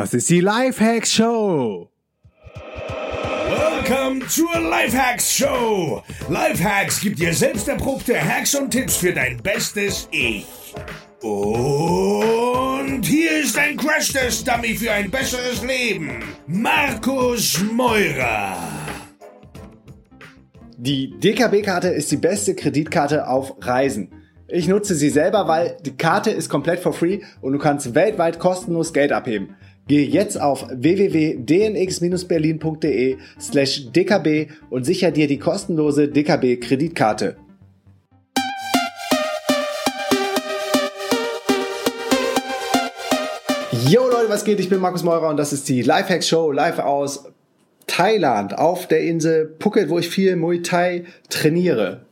Das ist die Lifehacks Show. Welcome zur Lifehacks Show. Lifehacks gibt dir selbst erprobte Hacks und Tipps für dein bestes Ich. Und hier ist ein Crash-Test-Dummy für ein besseres Leben. Markus Meurer. Die DKB-Karte ist die beste Kreditkarte auf Reisen. Ich nutze sie selber, weil die Karte ist komplett for free und du kannst weltweit kostenlos Geld abheben. Gehe jetzt auf www.dnx-berlin.de slash dkb und sicher dir die kostenlose DKB-Kreditkarte. Yo Leute, was geht? Ich bin Markus Meurer und das ist die Lifehacks Show live aus Thailand auf der Insel Phuket, wo ich viel Muay Thai trainiere.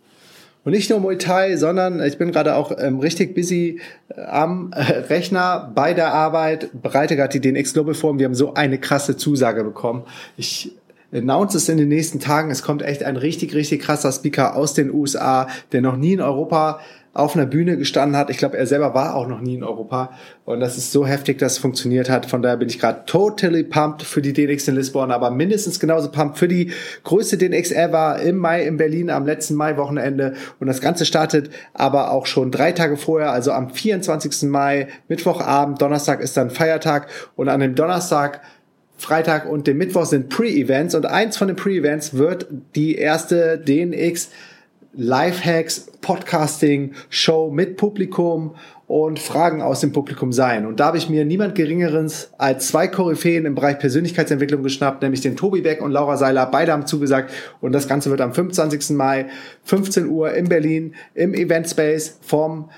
Und nicht nur Muay Thai, sondern ich bin gerade auch ähm, richtig busy äh, am äh, Rechner bei der Arbeit, bereite gerade die DNX Global Form. Wir haben so eine krasse Zusage bekommen. Ich announce es in den nächsten Tagen. Es kommt echt ein richtig, richtig krasser Speaker aus den USA, der noch nie in Europa auf einer Bühne gestanden hat. Ich glaube, er selber war auch noch nie in Europa. Und das ist so heftig, dass es funktioniert hat. Von daher bin ich gerade totally pumped für die DNX in Lisbon, aber mindestens genauso pumped für die größte DNX ever im Mai in Berlin am letzten Mai-Wochenende. Und das Ganze startet aber auch schon drei Tage vorher, also am 24. Mai, Mittwochabend, Donnerstag ist dann Feiertag. Und an dem Donnerstag Freitag und dem Mittwoch sind Pre-Events und eins von den Pre-Events wird die erste DNX Lifehacks, Podcasting, Show mit Publikum und Fragen aus dem Publikum sein. Und da habe ich mir niemand Geringeres als zwei Koryphäen im Bereich Persönlichkeitsentwicklung geschnappt, nämlich den Tobi Beck und Laura Seiler. Beide haben zugesagt und das Ganze wird am 25. Mai, 15 Uhr in Berlin im Event Space vom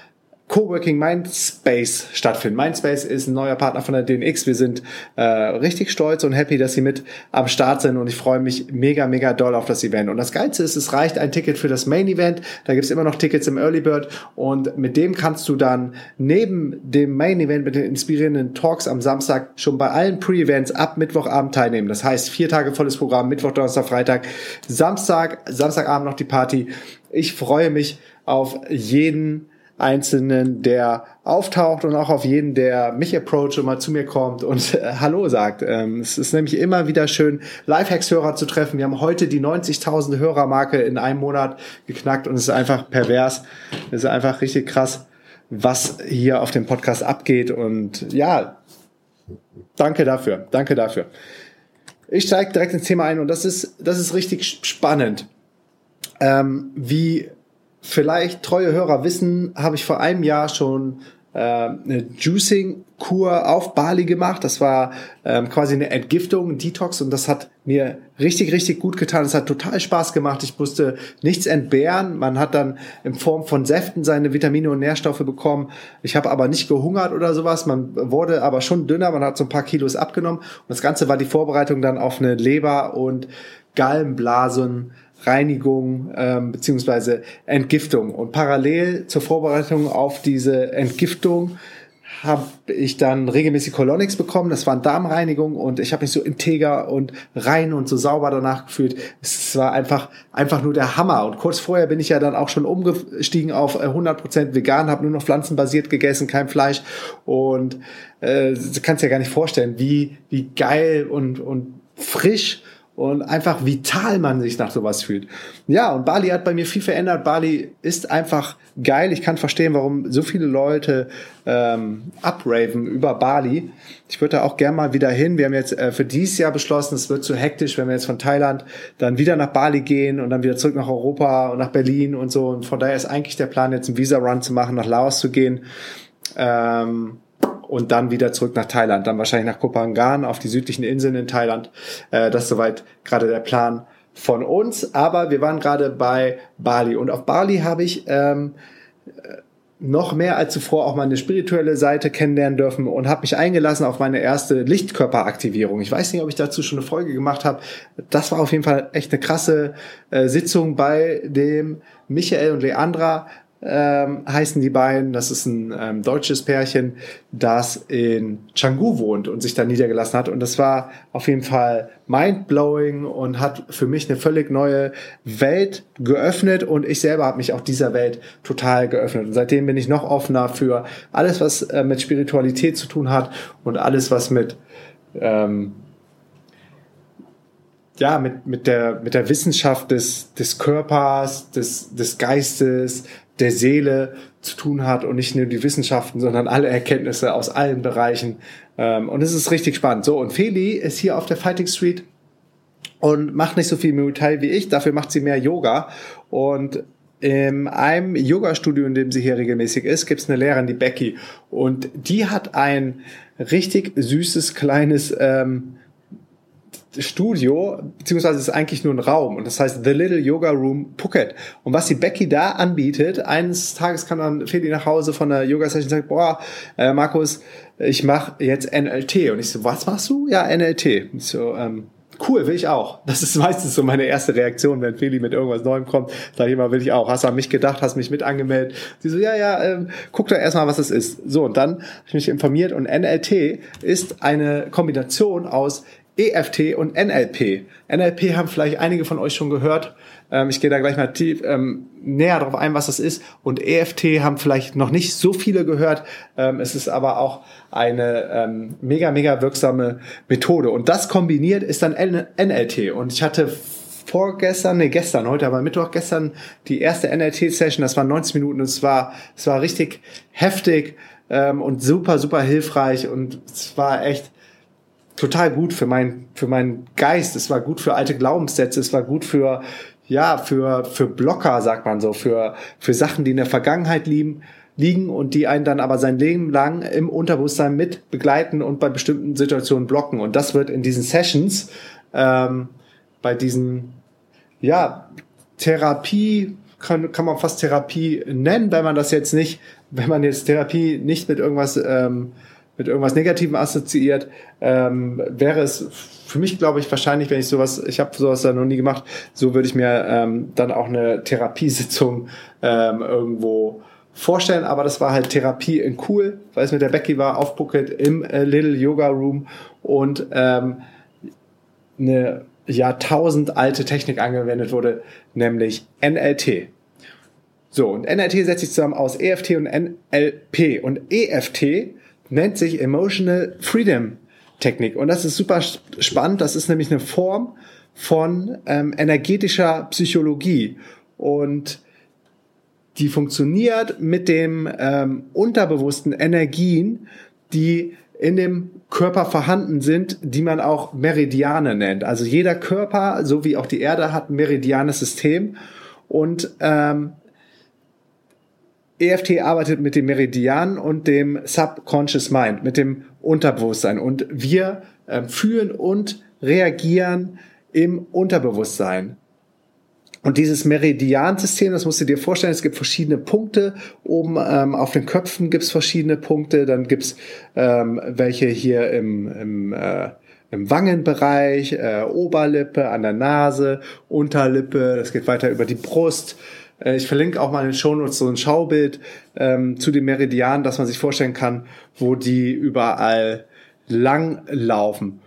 Coworking Mindspace stattfinden. Mindspace ist ein neuer Partner von der DNX. Wir sind äh, richtig stolz und happy, dass sie mit am Start sind und ich freue mich mega, mega doll auf das Event. Und das Geilste ist, es reicht ein Ticket für das Main Event. Da gibt's immer noch Tickets im Early Bird und mit dem kannst du dann neben dem Main Event mit den inspirierenden Talks am Samstag schon bei allen Pre-Events ab Mittwochabend teilnehmen. Das heißt, vier Tage volles Programm, Mittwoch, Donnerstag, Freitag, Samstag, Samstagabend noch die Party. Ich freue mich auf jeden Einzelnen, der auftaucht und auch auf jeden, der mich approacht und mal zu mir kommt und äh, Hallo sagt. Ähm, es ist nämlich immer wieder schön, Lifehacks-Hörer zu treffen. Wir haben heute die 90.000 Hörermarke in einem Monat geknackt und es ist einfach pervers. Es ist einfach richtig krass, was hier auf dem Podcast abgeht und ja, danke dafür, danke dafür. Ich steige direkt ins Thema ein und das ist, das ist richtig spannend, ähm, wie vielleicht treue Hörer wissen, habe ich vor einem Jahr schon äh, eine Juicing-Kur auf Bali gemacht. Das war ähm, quasi eine Entgiftung, ein Detox und das hat mir richtig, richtig gut getan. Es hat total Spaß gemacht. Ich musste nichts entbehren. Man hat dann in Form von Säften seine Vitamine und Nährstoffe bekommen. Ich habe aber nicht gehungert oder sowas. Man wurde aber schon dünner. Man hat so ein paar Kilos abgenommen. Und das Ganze war die Vorbereitung dann auf eine Leber- und Gallenblasen Reinigung ähm, beziehungsweise Entgiftung. Und parallel zur Vorbereitung auf diese Entgiftung habe ich dann regelmäßig Colonics bekommen. Das waren Darmreinigung und ich habe mich so integer und rein und so sauber danach gefühlt. Es war einfach einfach nur der Hammer. Und kurz vorher bin ich ja dann auch schon umgestiegen auf 100% äh, vegan, habe nur noch pflanzenbasiert gegessen, kein Fleisch und äh, du kannst dir gar nicht vorstellen, wie wie geil und und frisch und einfach vital man sich nach sowas fühlt. Ja, und Bali hat bei mir viel verändert. Bali ist einfach geil. Ich kann verstehen, warum so viele Leute ähm, upraven über Bali. Ich würde da auch gern mal wieder hin. Wir haben jetzt äh, für dieses Jahr beschlossen, es wird zu hektisch, wenn wir jetzt von Thailand dann wieder nach Bali gehen und dann wieder zurück nach Europa und nach Berlin und so. Und von daher ist eigentlich der Plan, jetzt einen Visa-Run zu machen, nach Laos zu gehen. Ähm, und dann wieder zurück nach Thailand, dann wahrscheinlich nach Kopangan auf die südlichen Inseln in Thailand. Äh, das ist soweit gerade der Plan von uns. Aber wir waren gerade bei Bali und auf Bali habe ich ähm, noch mehr als zuvor auch meine spirituelle Seite kennenlernen dürfen und habe mich eingelassen auf meine erste Lichtkörperaktivierung. Ich weiß nicht, ob ich dazu schon eine Folge gemacht habe. Das war auf jeden Fall echt eine krasse äh, Sitzung bei dem Michael und Leandra ähm, heißen die beiden. Das ist ein ähm, deutsches Pärchen, das in Canggu wohnt und sich da niedergelassen hat. Und das war auf jeden Fall mindblowing und hat für mich eine völlig neue Welt geöffnet. Und ich selber habe mich auch dieser Welt total geöffnet. Und seitdem bin ich noch offener für alles, was äh, mit Spiritualität zu tun hat und alles, was mit ähm, ja, mit, mit, der, mit der Wissenschaft des, des Körpers, des, des Geistes, der Seele zu tun hat und nicht nur die Wissenschaften, sondern alle Erkenntnisse aus allen Bereichen. Ähm, und es ist richtig spannend. So, und Feli ist hier auf der Fighting Street und macht nicht so viel Muay Thai wie ich, dafür macht sie mehr Yoga. Und in einem Yoga-Studio, in dem sie hier regelmäßig ist, gibt es eine Lehrerin, die Becky. Und die hat ein richtig süßes, kleines ähm, Studio, beziehungsweise ist eigentlich nur ein Raum und das heißt The Little Yoga Room Phuket. Und was die Becky da anbietet, eines Tages kann dann Feli nach Hause von der Yoga-Session und sagt, boah, äh, Markus, ich mache jetzt NLT. Und ich so, was machst du? Ja, NLT. Ich so, ähm, cool, will ich auch. Das ist meistens so meine erste Reaktion, wenn Feli mit irgendwas Neuem kommt. Sag ich immer, will ich auch. Hast du an mich gedacht, hast mich mit angemeldet? Sie so, ja, ja, ähm, guck doch erstmal, was es ist. So, und dann habe ich mich informiert und NLT ist eine Kombination aus EFT und NLP. NLP haben vielleicht einige von euch schon gehört. Ähm, ich gehe da gleich mal tief, ähm, näher darauf ein, was das ist. Und EFT haben vielleicht noch nicht so viele gehört. Ähm, es ist aber auch eine ähm, mega, mega wirksame Methode. Und das kombiniert ist dann NLT. Und ich hatte vorgestern, nee, gestern, heute aber Mittwoch, gestern die erste NLT-Session. Das waren 90 Minuten und es war, es war richtig heftig ähm, und super, super hilfreich. Und es war echt total gut für mein, für meinen Geist. Es war gut für alte Glaubenssätze. Es war gut für, ja, für, für Blocker, sagt man so, für, für Sachen, die in der Vergangenheit liegen, liegen und die einen dann aber sein Leben lang im Unterbewusstsein mit begleiten und bei bestimmten Situationen blocken. Und das wird in diesen Sessions, ähm, bei diesen, ja, Therapie, kann, kann man fast Therapie nennen, wenn man das jetzt nicht, wenn man jetzt Therapie nicht mit irgendwas ähm, mit irgendwas Negativem assoziiert, ähm, wäre es für mich, glaube ich, wahrscheinlich, wenn ich sowas, ich habe sowas da noch nie gemacht, so würde ich mir ähm, dann auch eine Therapiesitzung ähm, irgendwo vorstellen, aber das war halt Therapie in cool, weil es mit der Becky war, auf Phuket im äh, Little Yoga Room und ähm, eine Jahrtausend alte Technik angewendet wurde, nämlich NLT. So, und NLT setzt sich zusammen aus EFT und NLP. Und EFT nennt sich Emotional Freedom Technik. Und das ist super spannend. Das ist nämlich eine Form von ähm, energetischer Psychologie. Und die funktioniert mit dem ähm, unterbewussten Energien, die in dem Körper vorhanden sind, die man auch Meridiane nennt. Also jeder Körper, so wie auch die Erde, hat ein meridianes System. Und ähm, EFT arbeitet mit dem Meridian und dem Subconscious Mind, mit dem Unterbewusstsein. Und wir äh, fühlen und reagieren im Unterbewusstsein. Und dieses Meridiansystem, das musst du dir vorstellen, es gibt verschiedene Punkte. Oben ähm, auf den Köpfen gibt es verschiedene Punkte. Dann gibt's ähm, welche hier im, im, äh, im Wangenbereich, äh, Oberlippe, an der Nase, Unterlippe. Das geht weiter über die Brust. Äh, ich verlinke auch mal in den Shownotes so ein Schaubild ähm, zu den Meridianen, dass man sich vorstellen kann, wo die überall lang laufen.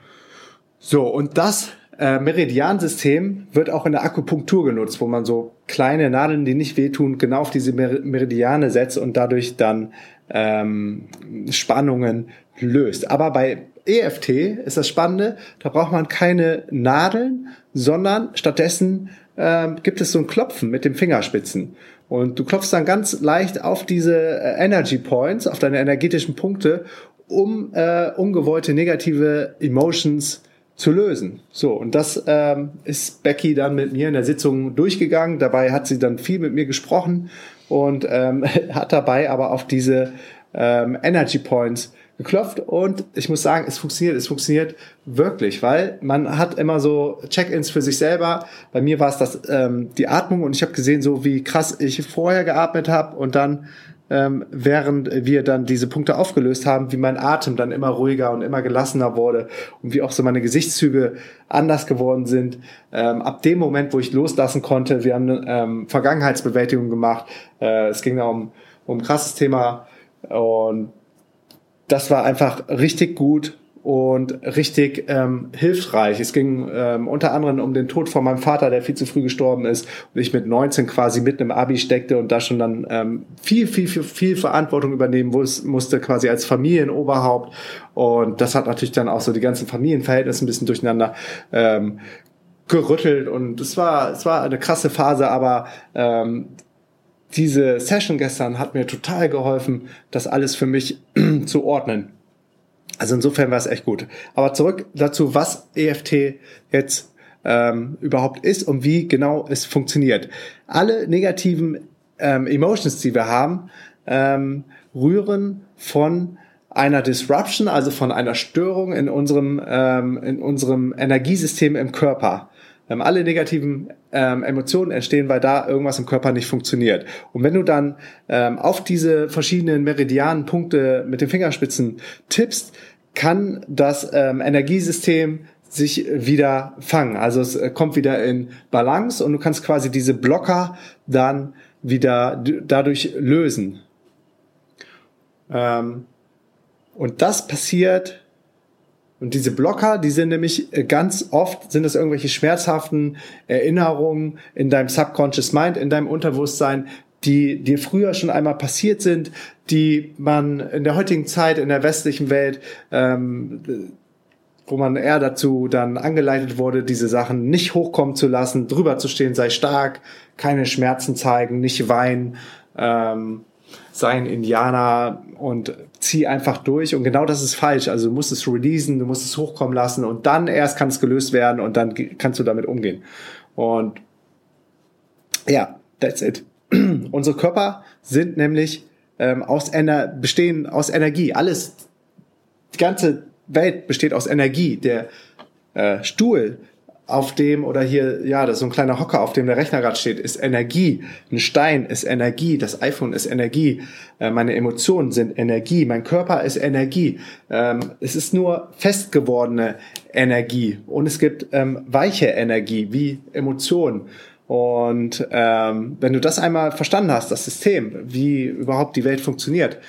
So, und das äh, Meridiansystem wird auch in der Akupunktur genutzt, wo man so kleine Nadeln, die nicht wehtun, genau auf diese Meridiane setzt und dadurch dann ähm, Spannungen löst. Aber bei EFT ist das Spannende, da braucht man keine Nadeln, sondern stattdessen ähm, gibt es so ein Klopfen mit den Fingerspitzen. Und du klopfst dann ganz leicht auf diese äh, Energy Points, auf deine energetischen Punkte, um äh, ungewollte negative Emotions zu lösen. So, und das ähm, ist Becky dann mit mir in der Sitzung durchgegangen. Dabei hat sie dann viel mit mir gesprochen und ähm, hat dabei aber auf diese ähm, Energy Points geklopft und ich muss sagen, es funktioniert, es funktioniert wirklich, weil man hat immer so Check-ins für sich selber. Bei mir war es das ähm, die Atmung und ich habe gesehen, so wie krass ich vorher geatmet habe und dann ähm, während wir dann diese Punkte aufgelöst haben, wie mein Atem dann immer ruhiger und immer gelassener wurde und wie auch so meine Gesichtszüge anders geworden sind. Ähm, ab dem Moment, wo ich loslassen konnte, wir haben ähm, Vergangenheitsbewältigung gemacht. Äh, es ging da um, um krasses Thema und das war einfach richtig gut und richtig ähm, hilfreich. Es ging ähm, unter anderem um den Tod von meinem Vater, der viel zu früh gestorben ist und ich mit 19 quasi mitten im Abi steckte und da schon dann ähm, viel, viel, viel, viel Verantwortung übernehmen musste, quasi als Familienoberhaupt. Und das hat natürlich dann auch so die ganzen Familienverhältnisse ein bisschen durcheinander ähm, gerüttelt und es war, es war eine krasse Phase, aber ähm, diese Session gestern hat mir total geholfen, das alles für mich zu ordnen. Also insofern war es echt gut. Aber zurück dazu, was EFT jetzt ähm, überhaupt ist und wie genau es funktioniert. Alle negativen ähm, Emotions, die wir haben, ähm, rühren von einer Disruption, also von einer Störung in unserem, ähm, in unserem Energiesystem im Körper. Ähm, alle negativen ähm, Emotionen entstehen, weil da irgendwas im Körper nicht funktioniert. Und wenn du dann ähm, auf diese verschiedenen Meridianpunkte mit den Fingerspitzen tippst, kann das ähm, Energiesystem sich wieder fangen. Also es äh, kommt wieder in Balance und du kannst quasi diese Blocker dann wieder dadurch lösen. Ähm, und das passiert und diese Blocker, die sind nämlich äh, ganz oft, sind das irgendwelche schmerzhaften Erinnerungen in deinem Subconscious Mind, in deinem Unterbewusstsein, die dir früher schon einmal passiert sind, die man in der heutigen Zeit in der westlichen Welt, ähm, wo man eher dazu dann angeleitet wurde, diese Sachen nicht hochkommen zu lassen, drüber zu stehen, sei stark, keine Schmerzen zeigen, nicht weinen, ähm, sei ein Indianer und zieh einfach durch. Und genau das ist falsch. Also du musst es releasen, du musst es hochkommen lassen und dann erst kann es gelöst werden und dann kannst du damit umgehen. Und ja, that's it. Unsere Körper sind nämlich ähm, aus Ener bestehen aus Energie. Alles, die ganze Welt besteht aus Energie. Der äh, Stuhl auf dem oder hier, ja, das ist so ein kleiner Hocker, auf dem der Rechner gerade steht, ist Energie. Ein Stein ist Energie. Das iPhone ist Energie. Äh, meine Emotionen sind Energie. Mein Körper ist Energie. Ähm, es ist nur festgewordene Energie. Und es gibt ähm, weiche Energie, wie Emotionen. Und ähm, wenn du das einmal verstanden hast, das System, wie überhaupt die Welt funktioniert,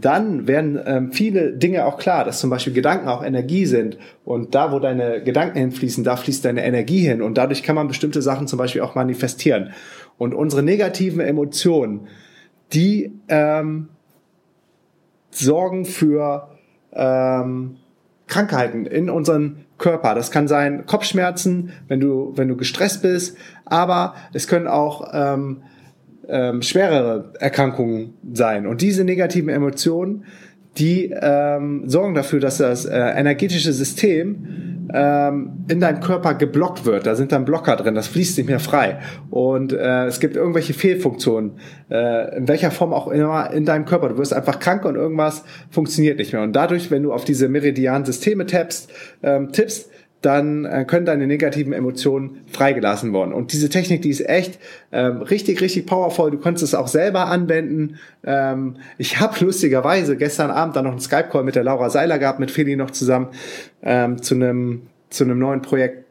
dann werden ähm, viele Dinge auch klar, dass zum Beispiel Gedanken auch Energie sind und da, wo deine Gedanken hinfließen, da fließt deine Energie hin und dadurch kann man bestimmte Sachen zum Beispiel auch manifestieren. Und unsere negativen Emotionen, die ähm, sorgen für ähm, Krankheiten in unseren Körper. Das kann sein Kopfschmerzen, wenn du wenn du gestresst bist, aber es können auch ähm, ähm, schwerere Erkrankungen sein. Und diese negativen Emotionen, die ähm, sorgen dafür, dass das äh, energetische System ähm, in deinem Körper geblockt wird. Da sind dann Blocker drin, das fließt nicht mehr frei. Und äh, es gibt irgendwelche Fehlfunktionen, äh, in welcher Form auch immer in deinem Körper. Du wirst einfach krank und irgendwas funktioniert nicht mehr. Und dadurch, wenn du auf diese meridianen Systeme tappst, ähm, tippst, dann äh, können deine negativen Emotionen freigelassen worden. Und diese Technik, die ist echt ähm, richtig, richtig powerful. Du kannst es auch selber anwenden. Ähm, ich habe lustigerweise gestern Abend dann noch einen Skype-Call mit der Laura Seiler gehabt, mit Feli noch zusammen ähm, zu einem zu einem neuen Projekt.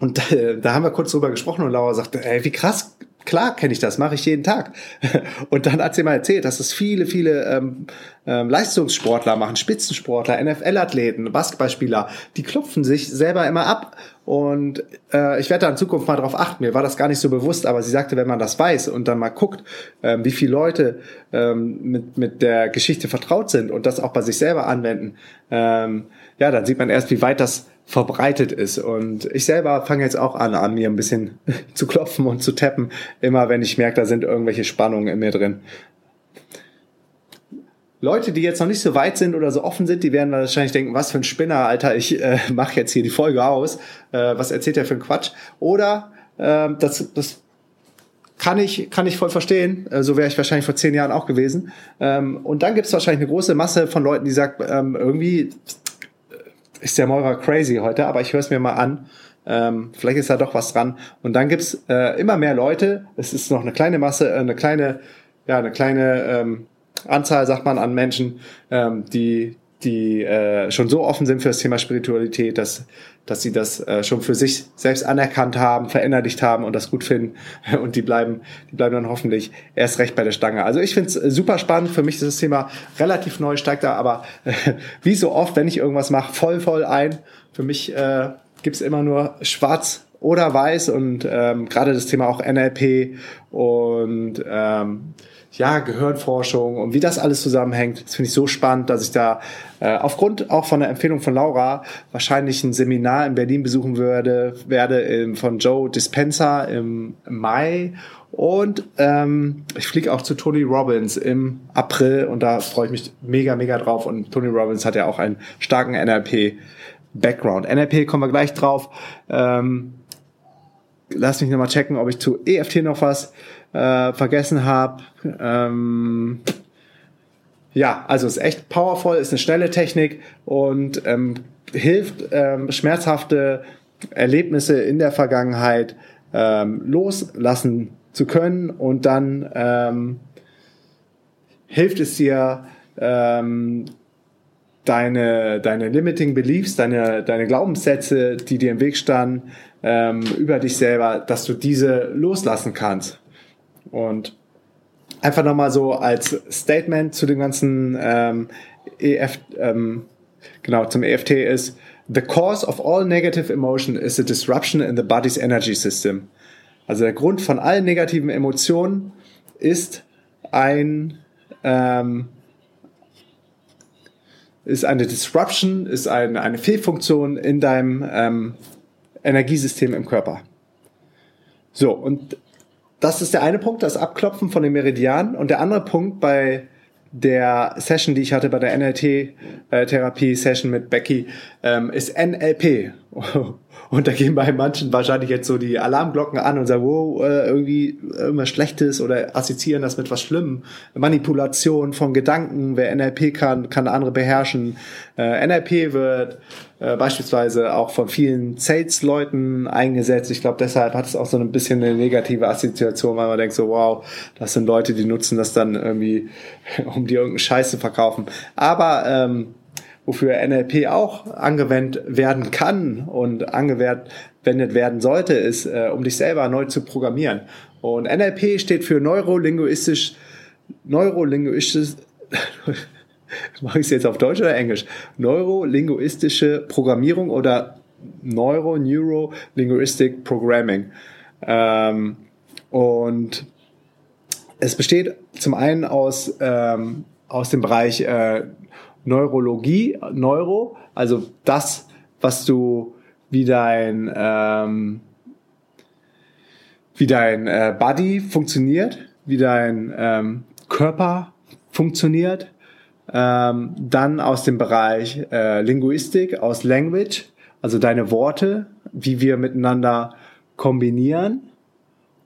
Und äh, da haben wir kurz drüber gesprochen und Laura sagte, ey, wie krass Klar kenne ich das, mache ich jeden Tag. Und dann hat sie mal erzählt, dass es viele, viele ähm, ähm, Leistungssportler machen, Spitzensportler, NFL-Athleten, Basketballspieler, die klopfen sich selber immer ab. Und äh, ich werde da in Zukunft mal drauf achten. Mir war das gar nicht so bewusst, aber sie sagte, wenn man das weiß und dann mal guckt, ähm, wie viele Leute ähm, mit, mit der Geschichte vertraut sind und das auch bei sich selber anwenden, ähm, ja, dann sieht man erst, wie weit das verbreitet ist. Und ich selber fange jetzt auch an, an mir ein bisschen zu klopfen und zu tappen, immer wenn ich merke, da sind irgendwelche Spannungen in mir drin. Leute, die jetzt noch nicht so weit sind oder so offen sind, die werden wahrscheinlich denken, was für ein Spinner, Alter, ich äh, mache jetzt hier die Folge aus. Äh, was erzählt der für ein Quatsch? Oder äh, das, das kann ich, kann ich voll verstehen. Äh, so wäre ich wahrscheinlich vor zehn Jahren auch gewesen. Ähm, und dann gibt es wahrscheinlich eine große Masse von Leuten, die sagt, ähm, irgendwie ist der Meurer crazy heute, aber ich höre es mir mal an. Ähm, vielleicht ist da doch was dran. Und dann gibt's äh, immer mehr Leute. Es ist noch eine kleine Masse, äh, eine kleine, ja, eine kleine ähm, Anzahl, sagt man, an Menschen, ähm, die die äh, schon so offen sind für das Thema Spiritualität, dass, dass sie das äh, schon für sich selbst anerkannt haben, verinnerlicht haben und das gut finden. Und die bleiben, die bleiben dann hoffentlich erst recht bei der Stange. Also ich finde es äh, super spannend. Für mich ist das Thema relativ neu, steigt da aber äh, wie so oft, wenn ich irgendwas mache, voll, voll ein. Für mich äh, gibt immer nur schwarz oder weiß und ähm, gerade das Thema auch NLP und ähm, ja, Gehirnforschung und wie das alles zusammenhängt, das finde ich so spannend, dass ich da äh, aufgrund auch von der Empfehlung von Laura wahrscheinlich ein Seminar in Berlin besuchen würde, werde im, von Joe Dispenza im Mai und ähm, ich fliege auch zu Tony Robbins im April und da freue ich mich mega, mega drauf. Und Tony Robbins hat ja auch einen starken NLP-Background. NLP kommen wir gleich drauf. Ähm, lass mich nochmal checken, ob ich zu EFT noch was äh, vergessen habe. Ähm, ja, also ist echt powerful, ist eine schnelle Technik und ähm, hilft ähm, schmerzhafte Erlebnisse in der Vergangenheit ähm, loslassen zu können und dann ähm, hilft es dir ähm, deine deine limiting beliefs, deine deine Glaubenssätze, die dir im Weg standen ähm, über dich selber, dass du diese loslassen kannst. Und einfach nochmal so als Statement zu dem ganzen ähm, EF, ähm, genau, zum EFT ist, the cause of all negative emotion is a disruption in the body's energy system. Also der Grund von allen negativen Emotionen ist ein ähm, ist eine Disruption, ist eine, eine Fehlfunktion in deinem ähm, Energiesystem im Körper. So, und das ist der eine Punkt, das Abklopfen von den Meridianen. Und der andere Punkt bei der Session, die ich hatte bei der NLT-Therapie-Session mit Becky, ähm, ist NLP. Und da gehen bei manchen wahrscheinlich jetzt so die Alarmglocken an und sagen, wow, äh, irgendwie irgendwas Schlechtes oder assoziieren das mit was Schlimmem. Manipulation von Gedanken, wer NLP kann, kann andere beherrschen. Äh, NLP wird äh, beispielsweise auch von vielen Sales-Leuten eingesetzt. Ich glaube, deshalb hat es auch so ein bisschen eine negative Assoziation, weil man denkt so, wow, das sind Leute, die nutzen das dann irgendwie, um dir irgendeinen Scheiß zu verkaufen. Aber ähm, wofür NLP auch angewendet werden kann und angewendet werden sollte, ist, äh, um dich selber neu zu programmieren. Und NLP steht für neurolinguistisch, neurolinguistisch, mache ich es jetzt auf Deutsch oder Englisch? Neurolinguistische Programmierung oder Neuro-Neuro-Linguistic Programming. Ähm, und es besteht zum einen aus, ähm, aus dem Bereich äh, Neurologie, Neuro, also das, was du wie dein ähm, wie dein äh, Body funktioniert, wie dein ähm, Körper funktioniert. Ähm, dann aus dem Bereich äh, Linguistik, aus Language, also deine Worte, wie wir miteinander kombinieren.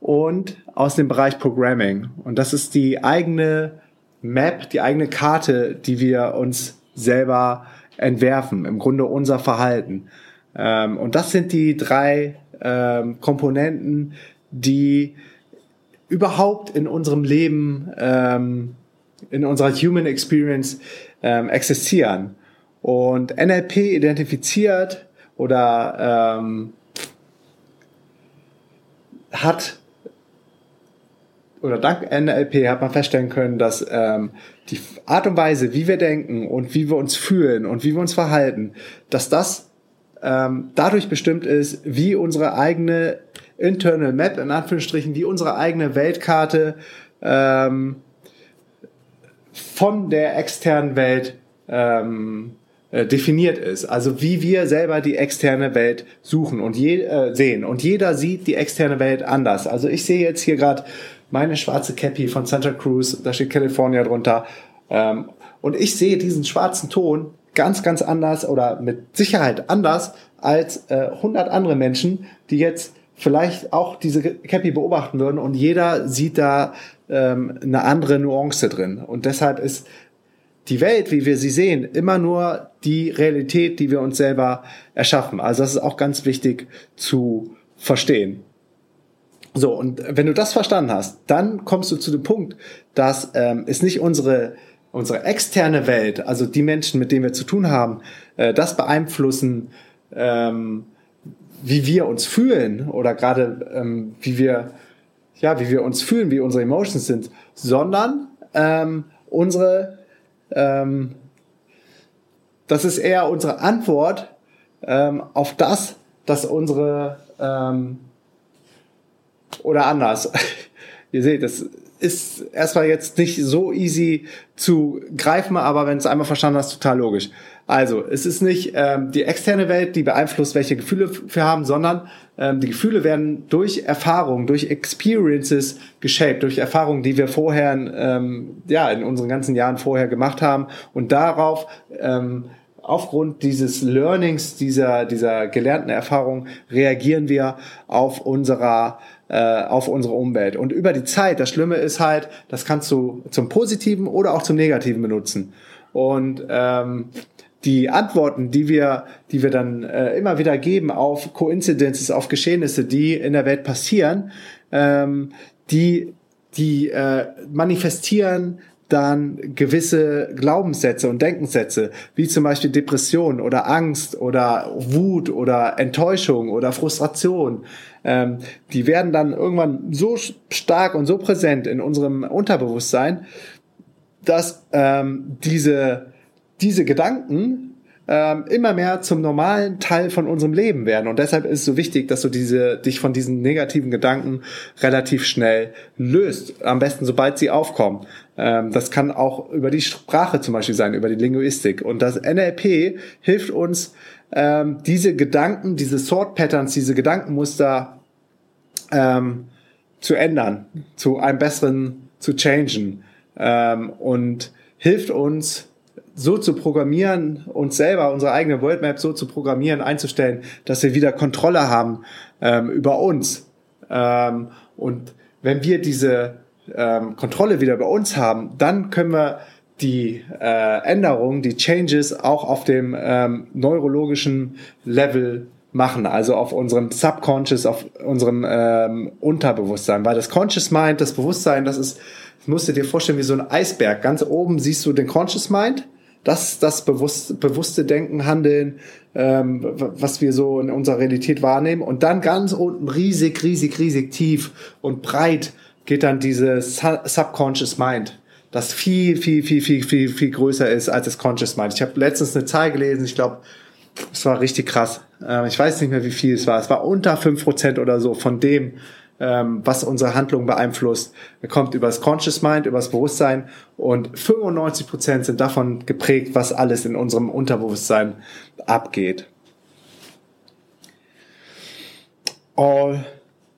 Und aus dem Bereich Programming. Und das ist die eigene Map, die eigene Karte, die wir uns selber entwerfen, im Grunde unser Verhalten. Ähm, und das sind die drei ähm, Komponenten, die überhaupt in unserem Leben, ähm, in unserer Human Experience ähm, existieren. Und NLP identifiziert oder ähm, hat oder dank NLP hat man feststellen können, dass ähm, die Art und Weise, wie wir denken und wie wir uns fühlen und wie wir uns verhalten, dass das ähm, dadurch bestimmt ist, wie unsere eigene Internal Map, in Anführungsstrichen, wie unsere eigene Weltkarte ähm, von der externen Welt ähm, äh, definiert ist. Also wie wir selber die externe Welt suchen und je, äh, sehen. Und jeder sieht die externe Welt anders. Also ich sehe jetzt hier gerade meine schwarze Cappy von Santa Cruz, da steht California drunter. Ähm, und ich sehe diesen schwarzen Ton ganz, ganz anders oder mit Sicherheit anders als äh, 100 andere Menschen, die jetzt vielleicht auch diese Cappy beobachten würden und jeder sieht da ähm, eine andere Nuance drin. Und deshalb ist die Welt, wie wir sie sehen, immer nur die Realität, die wir uns selber erschaffen. Also das ist auch ganz wichtig zu verstehen. So, und wenn du das verstanden hast, dann kommst du zu dem Punkt, dass ähm, es nicht unsere unsere externe Welt, also die Menschen, mit denen wir zu tun haben, äh, das beeinflussen, ähm, wie wir uns fühlen oder gerade ähm, wie wir ja wie wir uns fühlen, wie unsere Emotions sind, sondern ähm, unsere ähm, das ist eher unsere Antwort ähm, auf das, dass unsere ähm, oder anders. Ihr seht, das ist erstmal jetzt nicht so easy zu greifen, aber wenn es einmal verstanden hast, total logisch. Also, es ist nicht ähm, die externe Welt, die beeinflusst, welche Gefühle wir haben, sondern ähm, die Gefühle werden durch Erfahrungen, durch Experiences geshaped, durch Erfahrungen, die wir vorher, ähm, ja, in unseren ganzen Jahren vorher gemacht haben und darauf ähm, aufgrund dieses Learnings, dieser, dieser gelernten Erfahrung reagieren wir auf unserer äh, auf unsere Umwelt. Und über die Zeit, das Schlimme ist halt, das kannst du zum Positiven oder auch zum Negativen benutzen. Und ähm, die Antworten, die wir, die wir dann äh, immer wieder geben auf Coincidences, auf Geschehnisse, die in der Welt passieren, ähm, die, die äh, manifestieren dann gewisse Glaubenssätze und Denkenssätze, wie zum Beispiel Depression oder Angst oder Wut oder Enttäuschung oder Frustration, ähm, die werden dann irgendwann so stark und so präsent in unserem Unterbewusstsein, dass ähm, diese, diese Gedanken ähm, immer mehr zum normalen Teil von unserem Leben werden. Und deshalb ist es so wichtig, dass du diese, dich von diesen negativen Gedanken relativ schnell löst. Am besten, sobald sie aufkommen. Ähm, das kann auch über die Sprache zum Beispiel sein, über die Linguistik. Und das NLP hilft uns, ähm, diese Gedanken, diese Sort Patterns, diese Gedankenmuster ähm, zu ändern, zu einem besseren zu changen ähm, und hilft uns so zu programmieren, uns selber, unsere eigene Worldmap so zu programmieren, einzustellen, dass wir wieder Kontrolle haben ähm, über uns. Ähm, und wenn wir diese ähm, Kontrolle wieder bei uns haben, dann können wir die äh, Änderungen, die Changes auch auf dem ähm, neurologischen Level machen, also auf unserem Subconscious, auf unserem ähm, Unterbewusstsein, weil das Conscious Mind, das Bewusstsein, das ist, das musst du dir vorstellen wie so ein Eisberg. Ganz oben siehst du den Conscious Mind das das bewusst, bewusste Denken, Handeln, ähm, was wir so in unserer Realität wahrnehmen. Und dann ganz unten riesig, riesig, riesig tief und breit geht dann diese Subconscious Mind, das viel, viel, viel, viel, viel, viel größer ist als das Conscious Mind. Ich habe letztens eine Zahl gelesen, ich glaube, es war richtig krass. Ähm, ich weiß nicht mehr, wie viel es war. Es war unter fünf Prozent oder so von dem, ähm, was unsere Handlung beeinflusst, kommt über das Conscious Mind, über das Bewusstsein und 95 Prozent sind davon geprägt, was alles in unserem Unterbewusstsein abgeht. All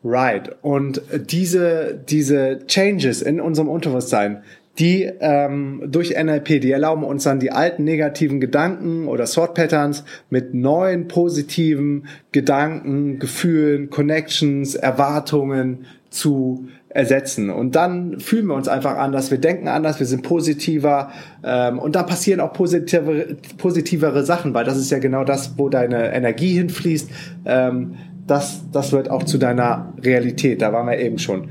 right. Und diese, diese Changes in unserem Unterbewusstsein, die ähm, durch NLP, die erlauben uns dann die alten negativen Gedanken oder Sort Patterns mit neuen positiven Gedanken, Gefühlen, Connections, Erwartungen zu ersetzen. Und dann fühlen wir uns einfach anders, wir denken anders, wir sind positiver ähm, und da passieren auch positive, positivere Sachen, weil das ist ja genau das, wo deine Energie hinfließt. Ähm, das, das wird auch zu deiner Realität, da waren wir eben schon.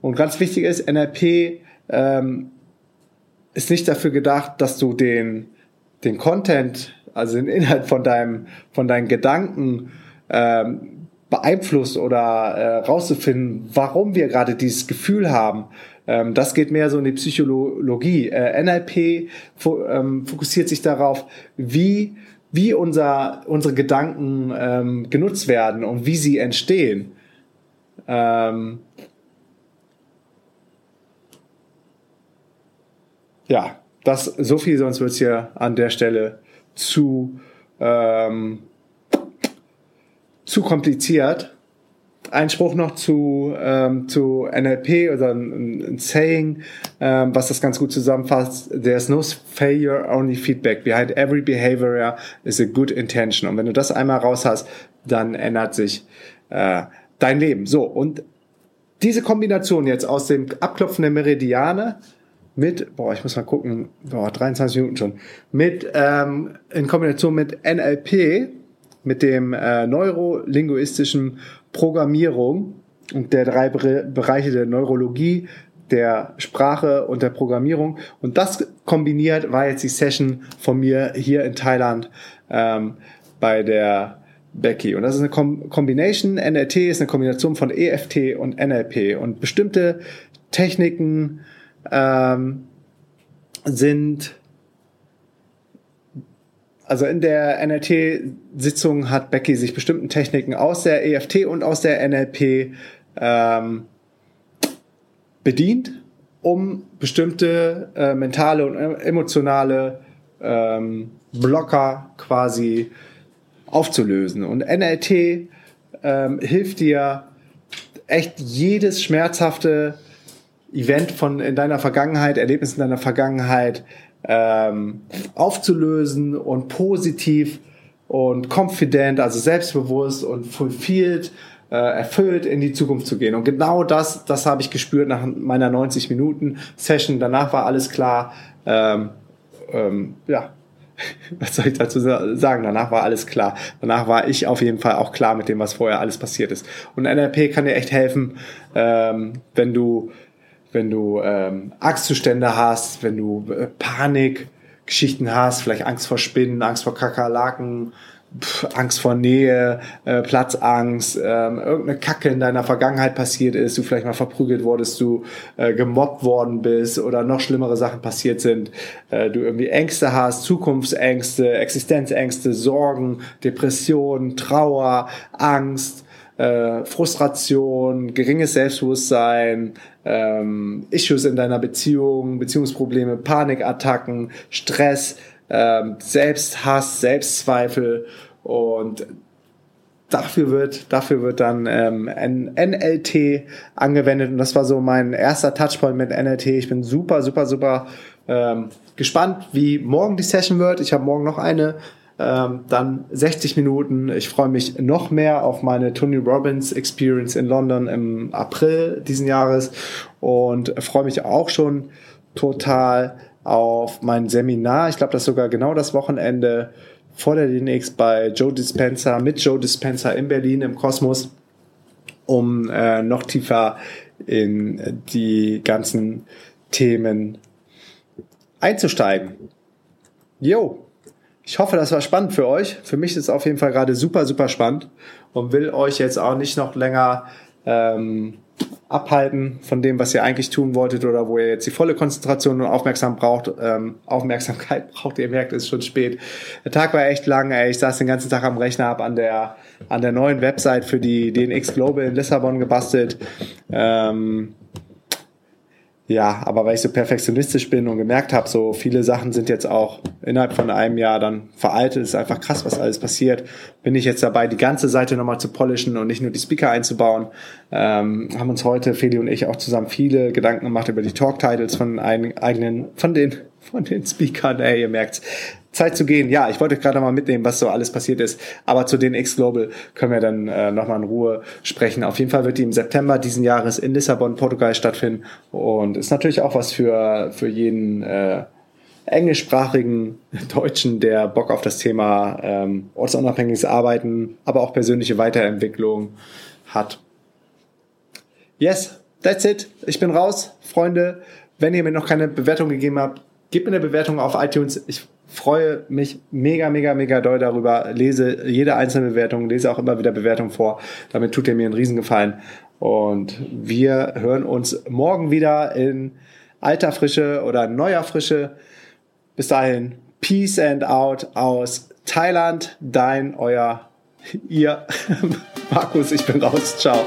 Und ganz wichtig ist, NLP ähm, ist nicht dafür gedacht, dass du den, den Content, also den Inhalt von deinem, von deinen Gedanken ähm, beeinflusst oder äh, rauszufinden, warum wir gerade dieses Gefühl haben. Ähm, das geht mehr so in die Psychologie. Äh, NLP fo ähm, fokussiert sich darauf, wie wie unser, unsere Gedanken ähm, genutzt werden und wie sie entstehen. Ähm, ja, das so viel, sonst wird es hier an der Stelle zu, ähm, zu kompliziert. Ein Spruch noch zu, ähm, zu NLP oder ein, ein Saying, ähm, was das ganz gut zusammenfasst. There's no failure, only feedback. Behind every behavior is a good intention. Und wenn du das einmal raus hast, dann ändert sich äh, dein Leben. So, und diese Kombination jetzt aus dem Abklopfen der Meridiane mit, boah, ich muss mal gucken, boah, 23 Minuten schon, mit, ähm, in Kombination mit NLP, mit dem äh, neurolinguistischen Programmierung und der drei Bereiche der Neurologie, der Sprache und der Programmierung. Und das kombiniert war jetzt die Session von mir hier in Thailand ähm, bei der Becky. Und das ist eine Combination. NLT ist eine Kombination von EFT und NLP. Und bestimmte Techniken ähm, sind also in der NLT-Sitzung hat Becky sich bestimmten Techniken aus der EFT und aus der NLP ähm, bedient, um bestimmte äh, mentale und emotionale ähm, Blocker quasi aufzulösen. Und NLT ähm, hilft dir echt jedes schmerzhafte Event von in deiner Vergangenheit, Erlebnis in deiner Vergangenheit ähm, aufzulösen und positiv und confident, also selbstbewusst und fulfilled, äh, erfüllt in die Zukunft zu gehen. Und genau das, das habe ich gespürt nach meiner 90 Minuten Session. Danach war alles klar. Ähm, ähm, ja, was soll ich dazu sagen? Danach war alles klar. Danach war ich auf jeden Fall auch klar mit dem, was vorher alles passiert ist. Und NLP kann dir echt helfen, ähm, wenn du wenn du ähm, Angstzustände hast, wenn du äh, Panikgeschichten hast, vielleicht Angst vor Spinnen, Angst vor Kakerlaken, pff, Angst vor Nähe, äh, Platzangst, ähm, irgendeine Kacke in deiner Vergangenheit passiert ist, du vielleicht mal verprügelt wurdest, du äh, gemobbt worden bist oder noch schlimmere Sachen passiert sind, äh, du irgendwie Ängste hast, Zukunftsängste, Existenzängste, Sorgen, Depressionen, Trauer, Angst, äh, Frustration, geringes Selbstbewusstsein, ähm, Issues in deiner Beziehung, Beziehungsprobleme, Panikattacken, Stress, ähm, Selbsthass, Selbstzweifel und dafür wird, dafür wird dann ähm, NLT angewendet und das war so mein erster Touchpoint mit NLT. Ich bin super, super, super ähm, gespannt, wie morgen die Session wird. Ich habe morgen noch eine ähm, dann 60 Minuten. Ich freue mich noch mehr auf meine Tony Robbins Experience in London im April diesen Jahres und freue mich auch schon total auf mein Seminar. Ich glaube, das ist sogar genau das Wochenende vor der DNX bei Joe Dispenza, mit Joe Dispenza in Berlin im Kosmos, um äh, noch tiefer in die ganzen Themen einzusteigen. Jo, ich hoffe, das war spannend für euch. Für mich ist es auf jeden Fall gerade super, super spannend und will euch jetzt auch nicht noch länger ähm, abhalten von dem, was ihr eigentlich tun wolltet oder wo ihr jetzt die volle Konzentration und Aufmerksam braucht, ähm, Aufmerksamkeit braucht. Ihr merkt, es ist schon spät. Der Tag war echt lang. Ey. Ich saß den ganzen Tag am Rechner, ab an der an der neuen Website für die DNX Global in Lissabon gebastelt. Ähm, ja, aber weil ich so perfektionistisch bin und gemerkt habe, so viele Sachen sind jetzt auch innerhalb von einem Jahr dann veraltet, ist einfach krass, was alles passiert, bin ich jetzt dabei, die ganze Seite nochmal zu polischen und nicht nur die Speaker einzubauen. Ähm, haben uns heute, Feli und ich, auch zusammen viele Gedanken gemacht über die Talk-Titles von eigenen, von den, von den Speakern, ey, ihr merkt's. Zeit zu gehen. Ja, ich wollte gerade mal mitnehmen, was so alles passiert ist. Aber zu den X Global können wir dann äh, nochmal in Ruhe sprechen. Auf jeden Fall wird die im September diesen Jahres in Lissabon, Portugal stattfinden. Und ist natürlich auch was für, für jeden äh, englischsprachigen Deutschen, der Bock auf das Thema ähm, ortsunabhängiges Arbeiten, aber auch persönliche Weiterentwicklung hat. Yes, that's it. Ich bin raus, Freunde. Wenn ihr mir noch keine Bewertung gegeben habt, gebt mir eine Bewertung auf iTunes. Ich freue mich mega, mega, mega doll darüber. Lese jede einzelne Bewertung, lese auch immer wieder Bewertungen vor. Damit tut ihr mir einen Riesengefallen. Und wir hören uns morgen wieder in alter Frische oder neuer Frische. Bis dahin, Peace and Out aus Thailand. Dein, euer, ihr, Markus, ich bin raus. Ciao.